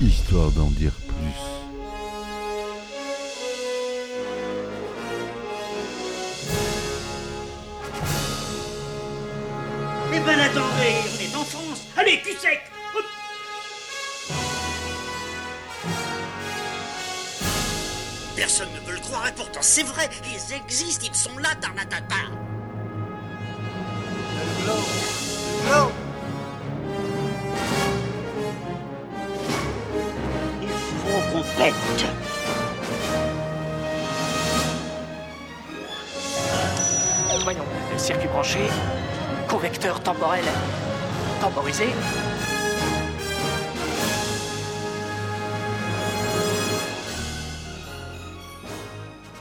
histoire d'en dire plus. Eh ben attendez, on est en France. Allez, cul sec. Personne ne veut le croire et pourtant c'est vrai, ils existent, ils sont là, Tarnatata Voyons, circuit branché, convecteur temporel temporisé.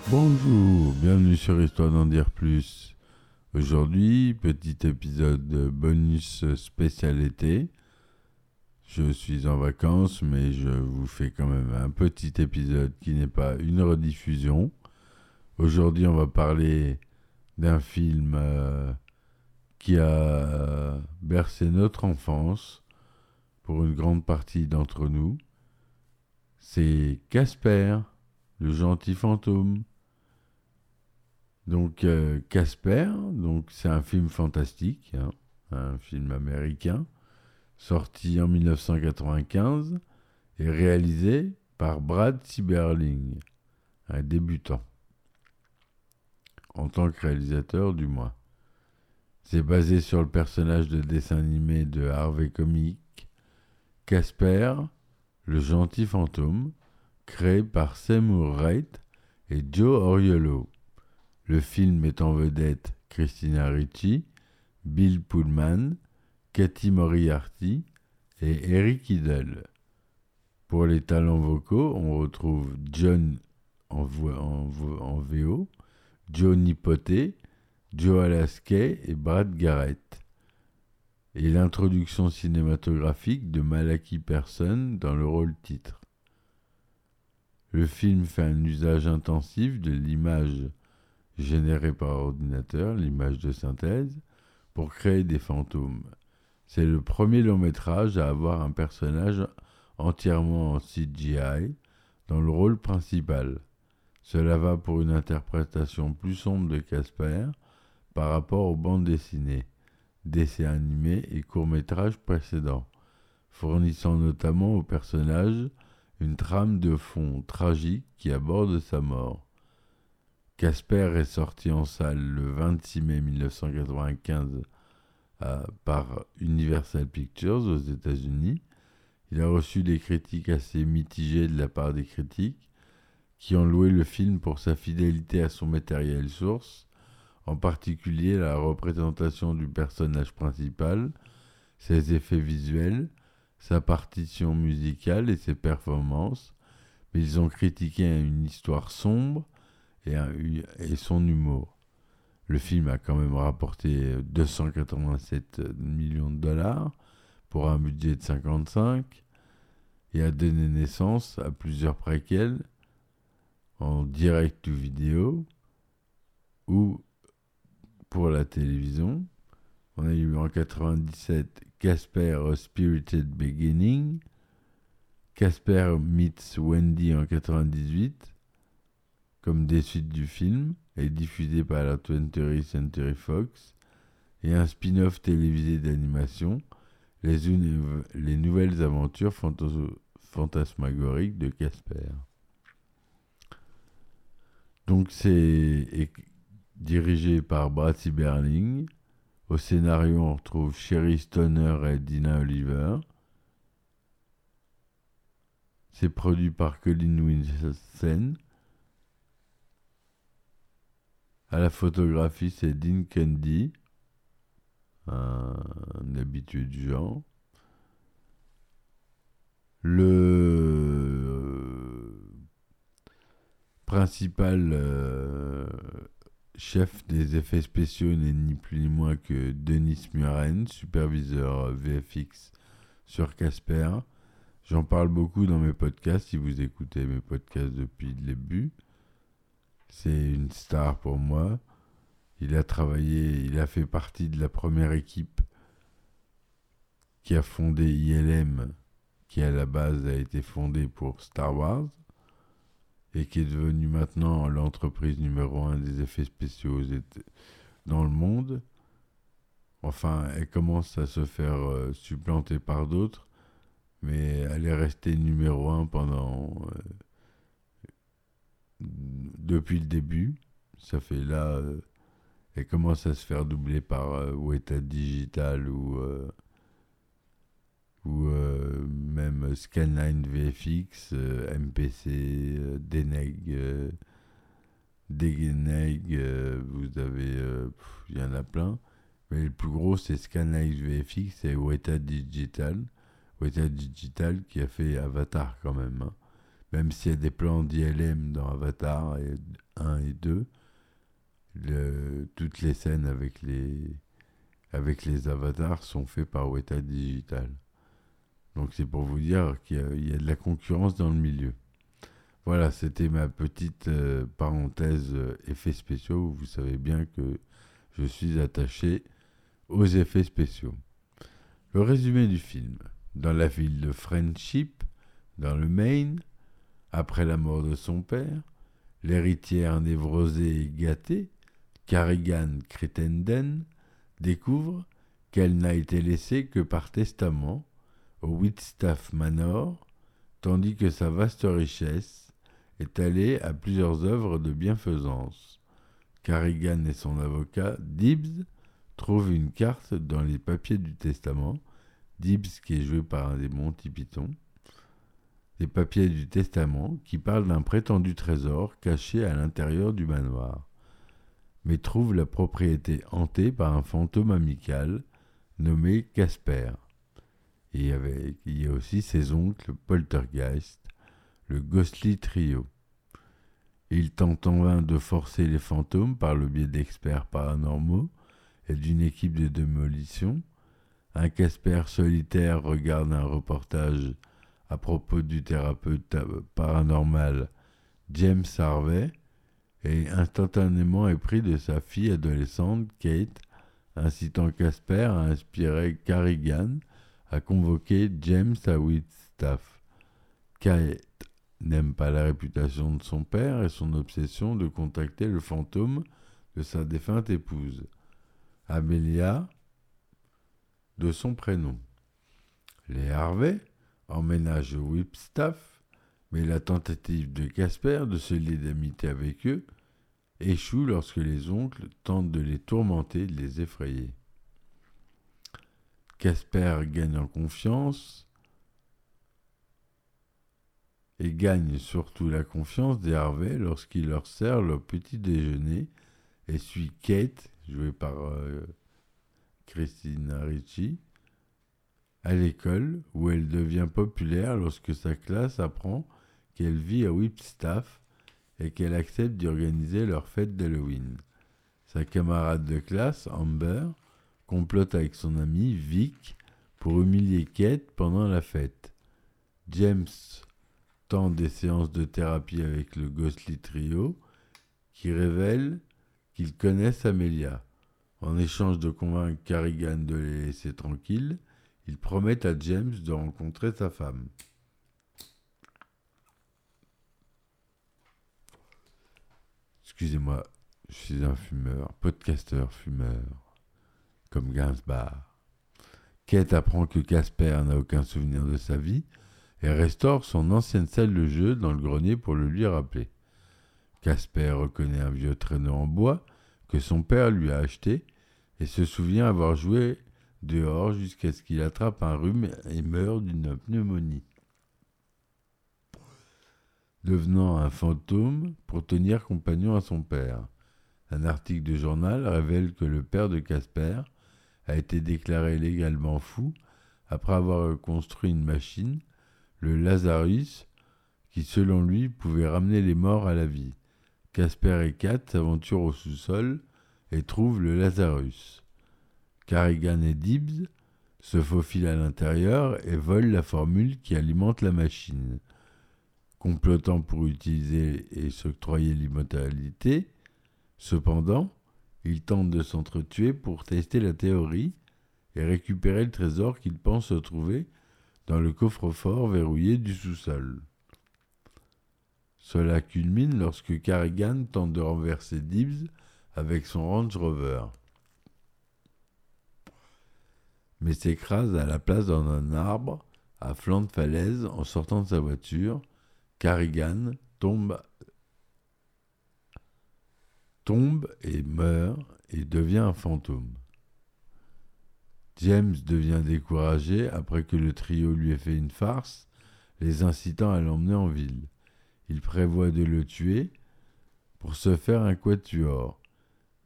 Bonjour, bienvenue sur Histoire d'en dire plus. Aujourd'hui, petit épisode de bonus spécial été. Je suis en vacances, mais je vous fais quand même un petit épisode qui n'est pas une rediffusion. Aujourd'hui, on va parler d'un film euh, qui a bercé notre enfance pour une grande partie d'entre nous. C'est Casper, le gentil fantôme. Donc euh, Casper, donc c'est un film fantastique, hein, un film américain, sorti en 1995 et réalisé par Brad Sieberling, un débutant, en tant que réalisateur du moins. C'est basé sur le personnage de dessin animé de Harvey Comic, Casper, le gentil fantôme, créé par Seymour Wright et Joe Oriolo. Le film met en vedette Christina Ricci, Bill Pullman, Cathy Moriarty et Eric Idle. Pour les talents vocaux, on retrouve John en, VO, Johnny Poté, Joe Alaskey et Brad Garrett. Et l'introduction cinématographique de Malaki Person dans le rôle titre. Le film fait un usage intensif de l'image générée par ordinateur, l'image de synthèse, pour créer des fantômes. C'est le premier long métrage à avoir un personnage entièrement en CGI dans le rôle principal. Cela va pour une interprétation plus sombre de Casper par rapport aux bandes dessinées, dessins animés et courts-métrages précédents, fournissant notamment au personnage une trame de fond tragique qui aborde sa mort. Casper est sorti en salle le 26 mai 1995 euh, par Universal Pictures aux États-Unis. Il a reçu des critiques assez mitigées de la part des critiques qui ont loué le film pour sa fidélité à son matériel source, en particulier la représentation du personnage principal, ses effets visuels, sa partition musicale et ses performances, mais ils ont critiqué une histoire sombre et, son humour. Le film a quand même rapporté 287 millions de dollars pour un budget de 55 et a donné naissance à plusieurs préquels en direct ou vidéo ou pour la télévision. On a eu en 97 Casper Spirited Beginning, Casper meets Wendy en 98, comme des suites du film, et diffusé par la 20th Century Fox, et un spin-off télévisé d'animation, les, les, nouvelles aventures fantasmagoriques de Casper. Donc c'est dirigé par Brad Berling. Au scénario, on retrouve Sherry Stoner et Dina Oliver. C'est produit par Colin Winston. À la photographie, c'est Dean Candy, un, habitué du genre. Le principal euh, chef des effets spéciaux n'est ni plus ni moins que Denis Muren, superviseur VFX sur Casper. J'en parle beaucoup dans mes podcasts, si vous écoutez mes podcasts depuis le début. C'est une star pour moi. Il a travaillé, il a fait partie de la première équipe qui a fondé ILM qui à la base a été fondée pour Star Wars et qui est devenue maintenant l'entreprise numéro un des effets spéciaux dans le monde. Enfin, elle commence à se faire euh, supplanter par d'autres, mais elle est restée numéro un pendant euh, depuis le début. Ça fait là, euh, commence à se faire doubler par Weta Digital ou ou euh, même Scanline VFX, euh, MPC, euh, Deneg, Degeneg, vous avez, il y en a plein. Mais le plus gros, c'est Scanline VFX et Weta Digital. Weta Digital qui a fait Avatar quand même. Hein. Même s'il y a des plans d'ILM dans Avatar 1 et 2, toutes les scènes avec les, avec les avatars sont faites par Weta Digital. Donc c'est pour vous dire qu'il y, a de la concurrence dans le milieu. Voilà, c'était ma petite euh, parenthèse euh, effets spéciaux. Vous savez bien que je suis attaché aux effets spéciaux. Le résumé du film. Dans la ville de Friendship, dans le Maine, après la mort de son père, l'héritière névrosée et gâtée, Carrigan Crittenden, découvre qu'elle n'a été laissée que par testament au Whitstaff Manor, tandis que sa vaste richesse est allée à plusieurs œuvres de bienfaisance. Carrigan et son avocat, Dibbs, trouvent une carte dans les papiers du testament, Dibbs qui est joué par un des Monty Python, les papiers du testament qui parlent d'un prétendu trésor caché à l'intérieur du manoir, mais trouve la propriété hantée par un fantôme amical nommé Casper. Et il y a aussi ses oncles Poltergeist, le Ghostly Trio. Il tente en vain de forcer les fantômes par le biais d'experts paranormaux et d'une équipe de démolition. Un Casper solitaire regarde un reportage à propos du thérapeute paranormal James Harvey et instantanément est pris de sa fille adolescente Kate, incitant Casper à inspirer Carrigan a convoqué James à Whitstaff. Kate n'aime pas la réputation de son père et son obsession de contacter le fantôme de sa défunte épouse, Amelia, de son prénom. Les Harvey emménagent au Whitstaff, mais la tentative de Casper de se lier d'amitié avec eux échoue lorsque les oncles tentent de les tourmenter de les effrayer. Casper gagne en confiance et gagne surtout la confiance des Harvey lorsqu'il leur sert leur petit déjeuner et suit Kate, jouée par euh, Christina Ricci, à l'école où elle devient populaire lorsque sa classe apprend qu'elle vit à Whipstaff et qu'elle accepte d'organiser leur fête d'Halloween. Sa camarade de classe, Amber, complote avec son ami Vic pour humilier Kate pendant la fête. James tente des séances de thérapie avec le Ghostly Trio qui révèle qu'ils connaissent Amelia. En échange de convaincre Carrigan de les laisser tranquilles, ils promettent à James de rencontrer sa femme. Excusez-moi, je suis un fumeur, podcasteur fumeur comme Gainsbar. Kate apprend que Casper n'a aucun souvenir de sa vie et restaure son ancienne salle de jeu dans le grenier pour le lui rappeler. Casper reconnaît un vieux traîneau en bois que son père lui a acheté et se souvient avoir joué dehors jusqu'à ce qu'il attrape un rhume et meure d'une pneumonie. Devenant un fantôme pour tenir compagnon à son père. Un article de journal révèle que le père de Casper a été déclaré légalement fou après avoir construit une machine, le Lazarus, qui selon lui pouvait ramener les morts à la vie. Casper et Kat s'aventurent au sous-sol et trouvent le Lazarus. Carrigan et Dibbs se faufilent à l'intérieur et volent la formule qui alimente la machine. Complotant pour utiliser et s'octroyer l'immortalité, cependant, ils tentent de s'entretuer pour tester la théorie et récupérer le trésor qu'ils pensent trouver dans le coffre-fort verrouillé du sous-sol. Cela culmine lorsque Carrigan tente de renverser Dibs avec son Range Rover, mais s'écrase à la place dans un arbre à flanc de falaise en sortant de sa voiture. Carrigan tombe, tombe et meurt et devient un fantôme. James devient découragé après que le trio lui ait fait une farce, les incitant à l'emmener en ville. Il prévoit de le tuer pour se faire un quatuor,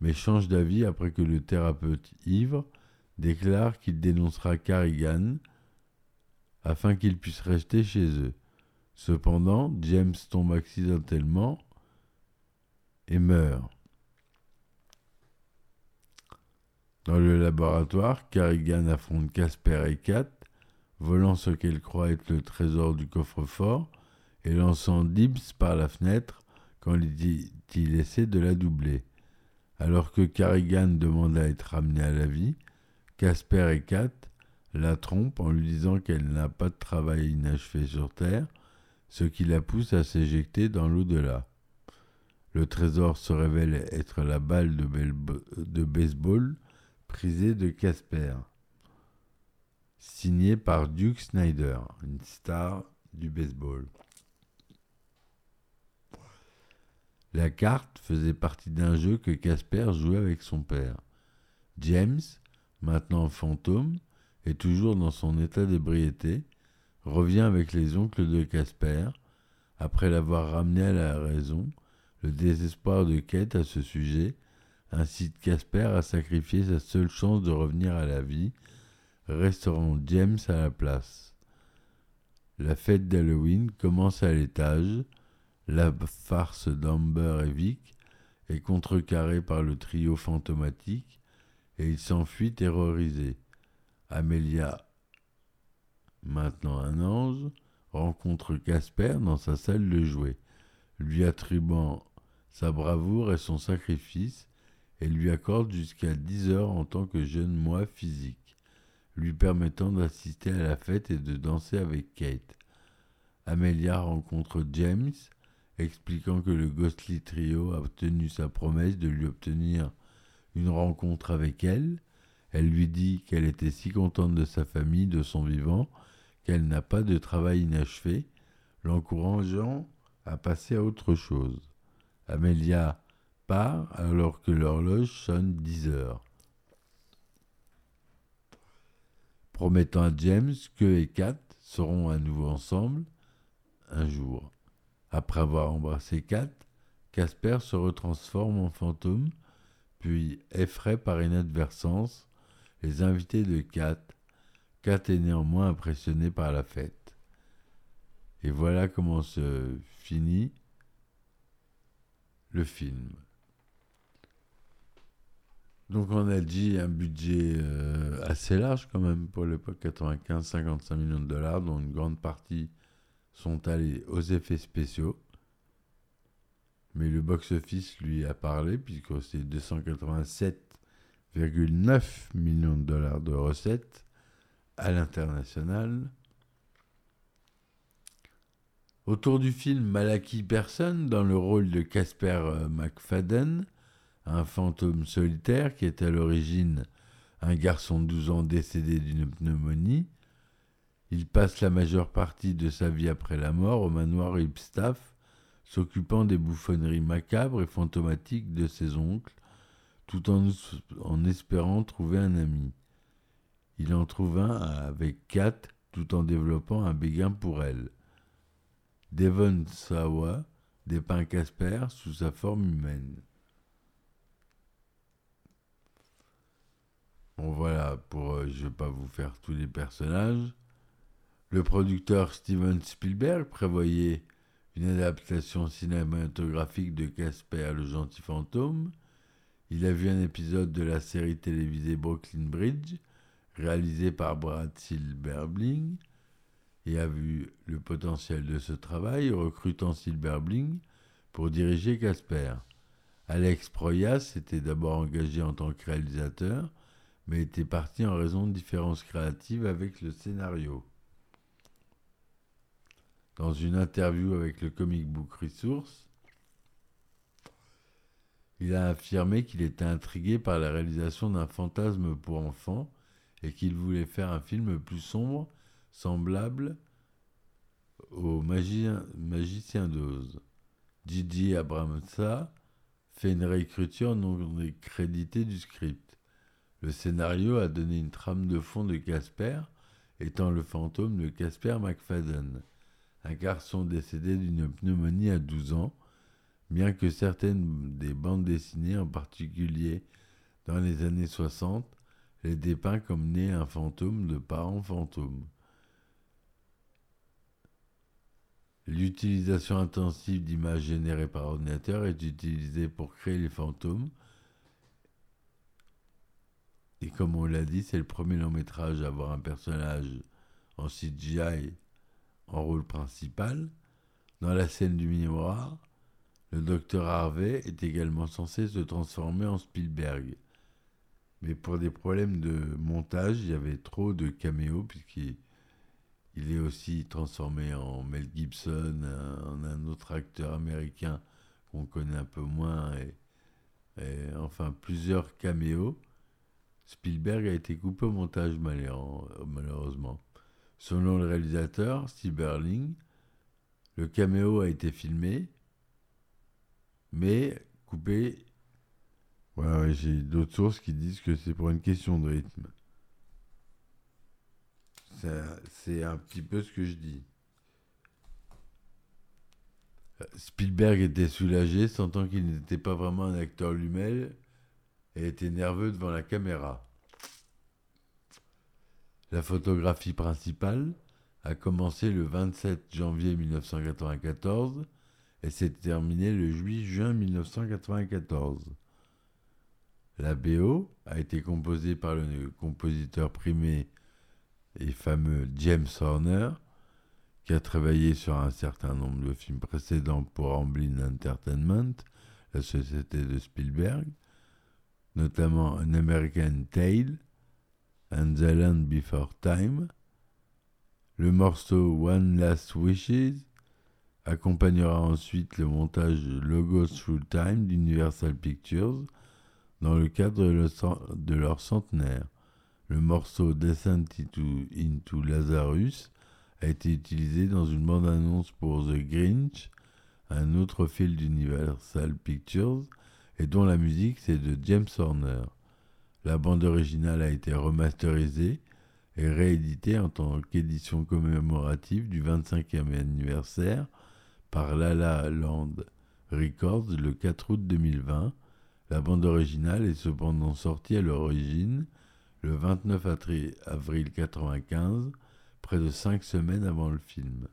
mais change d'avis après que le thérapeute ivre déclare qu'il dénoncera Carrigan afin qu'il puisse rester chez eux. Cependant, James tombe accidentellement et meurt. Dans le laboratoire, Carrigan affronte Casper et Kat, volant ce qu'elle croit être le trésor du coffre-fort et lançant Dibs par la fenêtre quand il essaie de la doubler. Alors que Carrigan demande à être ramené à la vie, Casper et Kat la trompent en lui disant qu'elle n'a pas de travail inachevé sur Terre, ce qui la pousse à s'éjecter dans l'au-delà. Le trésor se révèle être la balle de, baseball prisée de Casper, signée par Duke Snyder, une star du baseball. La carte faisait partie d'un jeu que Casper jouait avec son père. James, maintenant fantôme, et toujours dans son état d'ébriété, revient avec les oncles de Casper, après l'avoir ramené à la raison, le désespoir de Kate à ce sujet incite Casper à sacrifier sa seule chance de revenir à la vie, restaurant James à la place. La fête d'Halloween commence à l'étage, la farce d'Amber et Vic est contrecarrée par le trio fantomatique et il s'enfuit terrorisé. Amelia, maintenant un ange, rencontre Casper dans sa salle de jouets, lui attribuant sa bravoure et son sacrifice et lui accorde jusqu'à 10 heures en tant que jeune moi physique, lui permettant d'assister à la fête et de danser avec Kate. Amelia rencontre James, expliquant que le Ghostly Trio a tenu sa promesse de lui obtenir une rencontre avec elle. Elle lui dit qu'elle était si contente de sa famille, de son vivant, qu'elle n'a pas de travail inachevé, l'encourageant à passer à autre chose. Amelia part alors que l'horloge sonne dix heures. Promettant à James que et Kat seront à nouveau ensemble un jour. Après avoir embrassé Kat, Casper se retransforme en fantôme, puis effraie par inadvertance les invités de Kat. Kat est néanmoins impressionné par la fête. Et voilà comment se finit le film. Donc on a dit un budget euh, assez large quand même pour l'époque, 95-55 millions de dollars, dont une grande partie sont allés aux effets spéciaux. Mais le box-office lui a parlé, puisque c'est 287,9 millions de dollars de recettes à l'international. Autour du film, Malaki Person, dans le rôle de Casper euh, McFadden, un fantôme solitaire qui est à l'origine un garçon de 12 ans décédé d'une pneumonie, il passe la majeure partie de sa vie après la mort au manoir Ipstaff, s'occupant des bouffonneries macabres et fantomatiques de ses oncles, tout en, espérant trouver un ami. Il en trouve un avec Kat, tout en développant un béguin pour elle. Devon Sawa dépeint Casper sous sa forme humaine. Bon voilà, pour euh, je vais pas vous faire tous les personnages. Le producteur Steven Spielberg prévoyait une adaptation cinématographique de Casper le gentil fantôme. Il a vu un épisode de la série télévisée Brooklyn Bridge, réalisé par Brad Silberbling, et a vu le potentiel de ce travail, recrutant Silberbling pour diriger Casper. Alex Proyas était d'abord engagé en tant que réalisateur, mais était parti en raison de différences créatives avec le scénario. Dans une interview avec le Comic Book Resource, il a affirmé qu'il était intrigué par la réalisation d'un fantasme pour enfants et qu'il voulait faire un film plus sombre, semblable au Magicien, Magicien d'Oz. Gigi Abramsa fait une réécriture non créditée du script. Le scénario a donné une trame de fond de Casper, étant le fantôme de Casper McFadden, un garçon décédé d'une pneumonie à 12 ans, bien que certaines des bandes dessinées, en particulier dans les années 60, les dépeint comme né un fantôme de parents fantômes. L'utilisation intensive d'images générées par ordinateur est utilisée pour créer les fantômes. Et comme on l'a dit, c'est le premier long métrage à avoir un personnage en CGI en rôle principal. Dans la scène du miroir, le docteur Harvey est également censé se transformer en Spielberg. Mais pour des problèmes de montage, il y avait trop de caméos puisqu'il il est aussi transformé en Mel Gibson, en un autre acteur américain qu'on connaît un peu moins, et, enfin plusieurs caméos. Spielberg a été coupé au montage malheureusement. Selon le réalisateur, Steve Berling, le caméo a été filmé, mais coupé. J'ai d'autres sources qui disent que c'est pour une question de rythme. C'est un petit peu ce que je dis. Spielberg était soulagé, sentant qu'il n'était pas vraiment un acteur lui-même et était nerveux devant la caméra. La photographie principale a commencé le 27 janvier 1994 et s'est terminée le 8 juin 1994. La BO a été composée par le compositeur primé et fameux James Horner, qui a travaillé sur un certain nombre de films précédents pour Amblin Entertainment, la société de Spielberg, notamment An American Tale and the Land Before Time. Le morceau One Last Wishes accompagnera ensuite le montage Logos Through Time d'Universal Pictures dans le cadre de leur centenaire. Le morceau Descent into, Lazarus a été utilisé dans une bande-annonce pour The Grinch, un autre film d'Universal Pictures, et dont la musique c'est de James Horner. La bande originale a été remasterisée et rééditée en tant qu'édition commémorative du 25e anniversaire par Lala Land Records le 4 août 2020. La bande originale est cependant sortie à l'origine le 29 avril 1995, près de cinq semaines avant le film.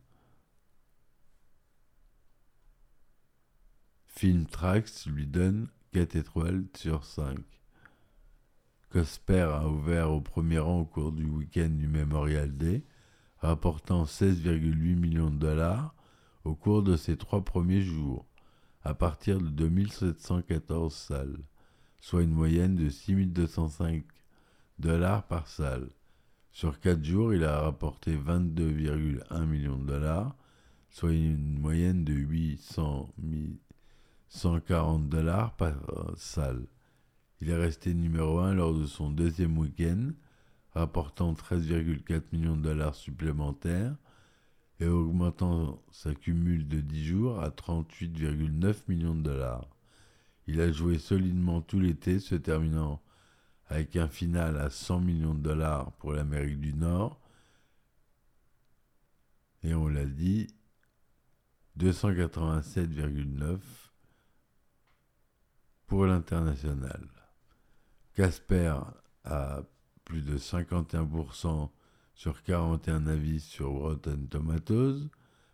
Film Trax lui donne 4 étoiles sur 5. Cosper a ouvert au premier rang au cours du week-end du Memorial Day, rapportant 16,8 millions de dollars au cours de ses trois premiers jours, à partir de 2714 salles, soit une moyenne de 6205 dollars par salle. Sur 4 jours, il a rapporté 22,1 millions de dollars, soit une moyenne de 800 140 dollars par salle. Il est resté numéro 1 lors de son deuxième week-end, rapportant 13,4 millions de dollars supplémentaires et augmentant sa cumule de 10 jours à 38,9 millions de dollars. Il a joué solidement tout l'été, se terminant avec un final à 100 millions de dollars pour l'Amérique du Nord. Et on l'a dit, 287,9 pour l'international. Casper a plus de 51% sur 41 avis sur Rotten Tomatoes,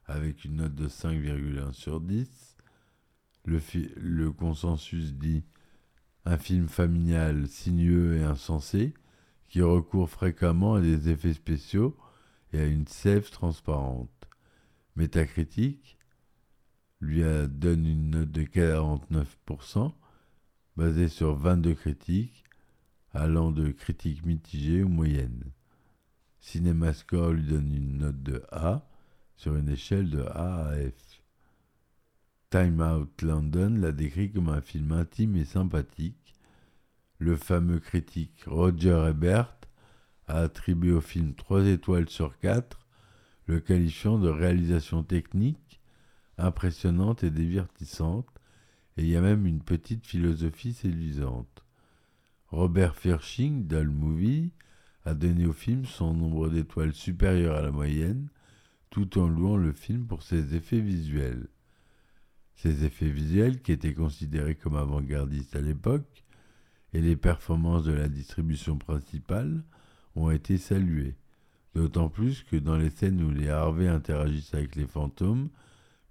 avec une note de 5,1 sur 10. Le, consensus dit un film familial sinueux et insensé qui recourt fréquemment à des effets spéciaux et à une sève transparente. Métacritique lui donne une note de 49%, basée sur 22 critiques, allant de critiques mitigées ou moyennes. CinemaScore lui donne une note de A, sur une échelle de A à F. Time Out London l'a décrit comme un film intime et sympathique. Le fameux critique Roger Ebert a attribué au film 3 étoiles sur 4, le qualifiant de réalisation technique impressionnante et divertissante, et il y a même une petite philosophie séduisante. Robert Firsching, d'Allmovie, a donné au film son nombre d'étoiles supérieur à la moyenne, tout en louant le film pour ses effets visuels. Ces effets visuels, qui étaient considérés comme avant-gardistes à l'époque, et les performances de la distribution principale ont été salués. D'autant plus que dans les scènes où les Harvey interagissent avec les fantômes,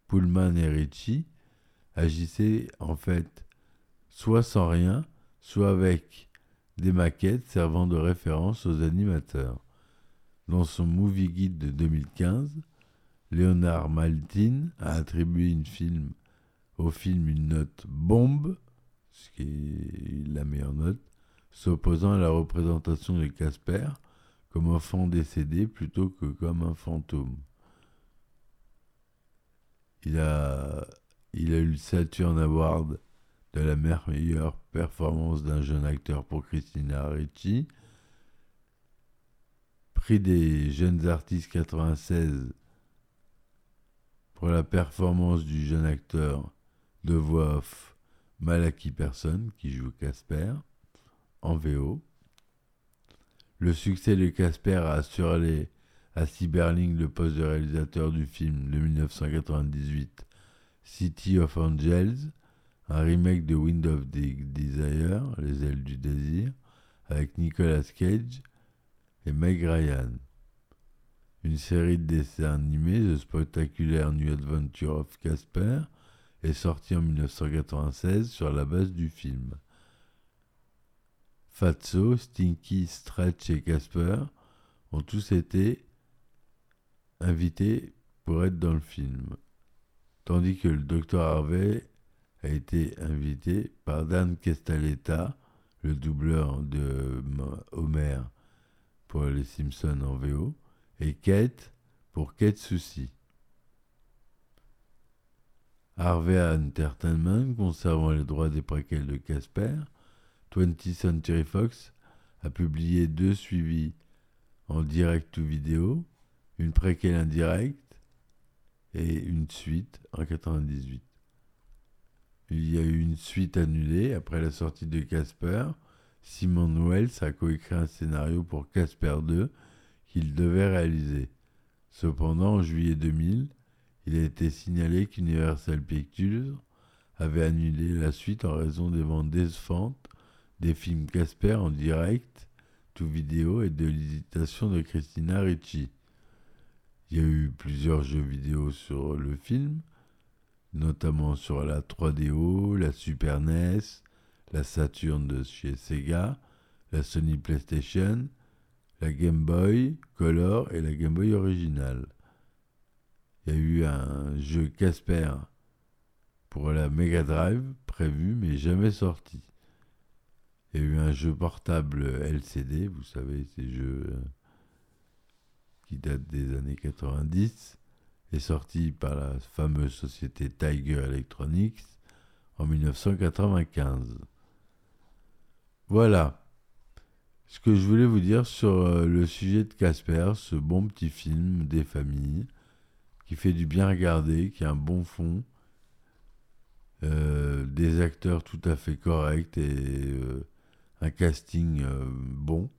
Pullman et Ritchie agissaient en fait soit sans rien, soit avec des maquettes servant de référence aux animateurs. Dans son movie guide de 2015, Léonard Maltin a attribué au film une note bombe, ce qui est la meilleure note, s'opposant à la représentation de Casper comme enfant décédé plutôt que comme un fantôme. Il a, il a eu le Saturn Award de la meilleure performance d'un jeune acteur pour Christina Ricci, prix des jeunes artistes 96 pour la performance du jeune acteur de voix off Malaki Person qui joue Casper en VO. Le succès de Casper a assuré à Cyberling le poste de réalisateur du film de 1998 City of Angels, un remake de Wind of Desire, Les ailes du désir, avec Nicolas Cage et Meg Ryan. Une série de dessins animés, The Spectacular New Adventure of Casper, est sortie en 1996 sur la base du film. Fatso, Stinky, Stretch et Casper ont tous été invités pour être dans le film, tandis que le Dr Harvey a été invité par Dan Kestaleta, le doubleur de Homer pour les Simpsons en VO, et Kate pour Kate Souci. Harvey Entertainment, conservant les droits des préquels de Casper, 20th Century Fox a publié deux suivis en direct ou vidéo, une préquelle indirecte et une suite en 98. Il y a eu une suite annulée après la sortie de Casper. Simon Wells a coécrit un scénario pour Casper 2 qu'il devait réaliser. Cependant, en juillet 2000, il a été signalé qu'Universal Pictures avait annulé la suite en raison des ventes décevantes des films Casper en direct, tout vidéo et de l'hésitation de Christina Ricci. Il y a eu plusieurs jeux vidéo sur le film, notamment sur la 3DO, la Super NES, la Saturn de chez Sega, la Sony PlayStation, la Game Boy Color et la Game Boy originale. Il y a eu un jeu Casper pour la Mega Drive prévu mais jamais sorti. Il y a eu un jeu portable LCD, vous savez, ces jeux qui datent des années 90, sorti par la fameuse société Tiger Electronics en 1995. Voilà ce que je voulais vous dire sur euh, le sujet de Casper, ce bon petit film des familles qui fait du bien regarder, qui a un bon fond, euh, des acteurs tout à fait corrects et un casting euh, bon.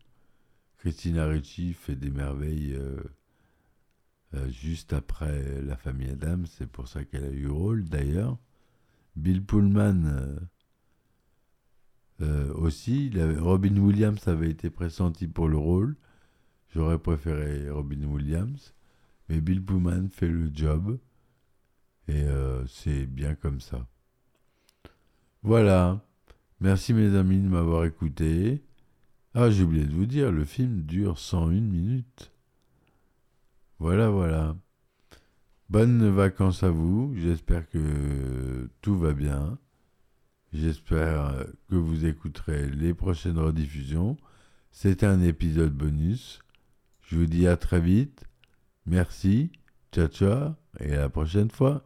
Christina Ricci fait des merveilles euh, euh, juste après La famille Adam, c'est pour ça qu'elle a eu le rôle d'ailleurs. Bill Pullman aussi, Robin Williams avait été pressenti pour le rôle. J'aurais préféré Robin Williams, mais Bill Pullman fait le job et c'est bien comme ça. Voilà. Merci mes amis de m'avoir écouté. Ah, j'ai oublié de vous dire, le film dure 101 minutes. Voilà, voilà. Bonnes vacances à vous. J'espère que tout va bien. J'espère que vous écouterez les prochaines rediffusions. C'est un épisode bonus. Je vous dis à très vite. Merci. Ciao ciao et à la prochaine fois.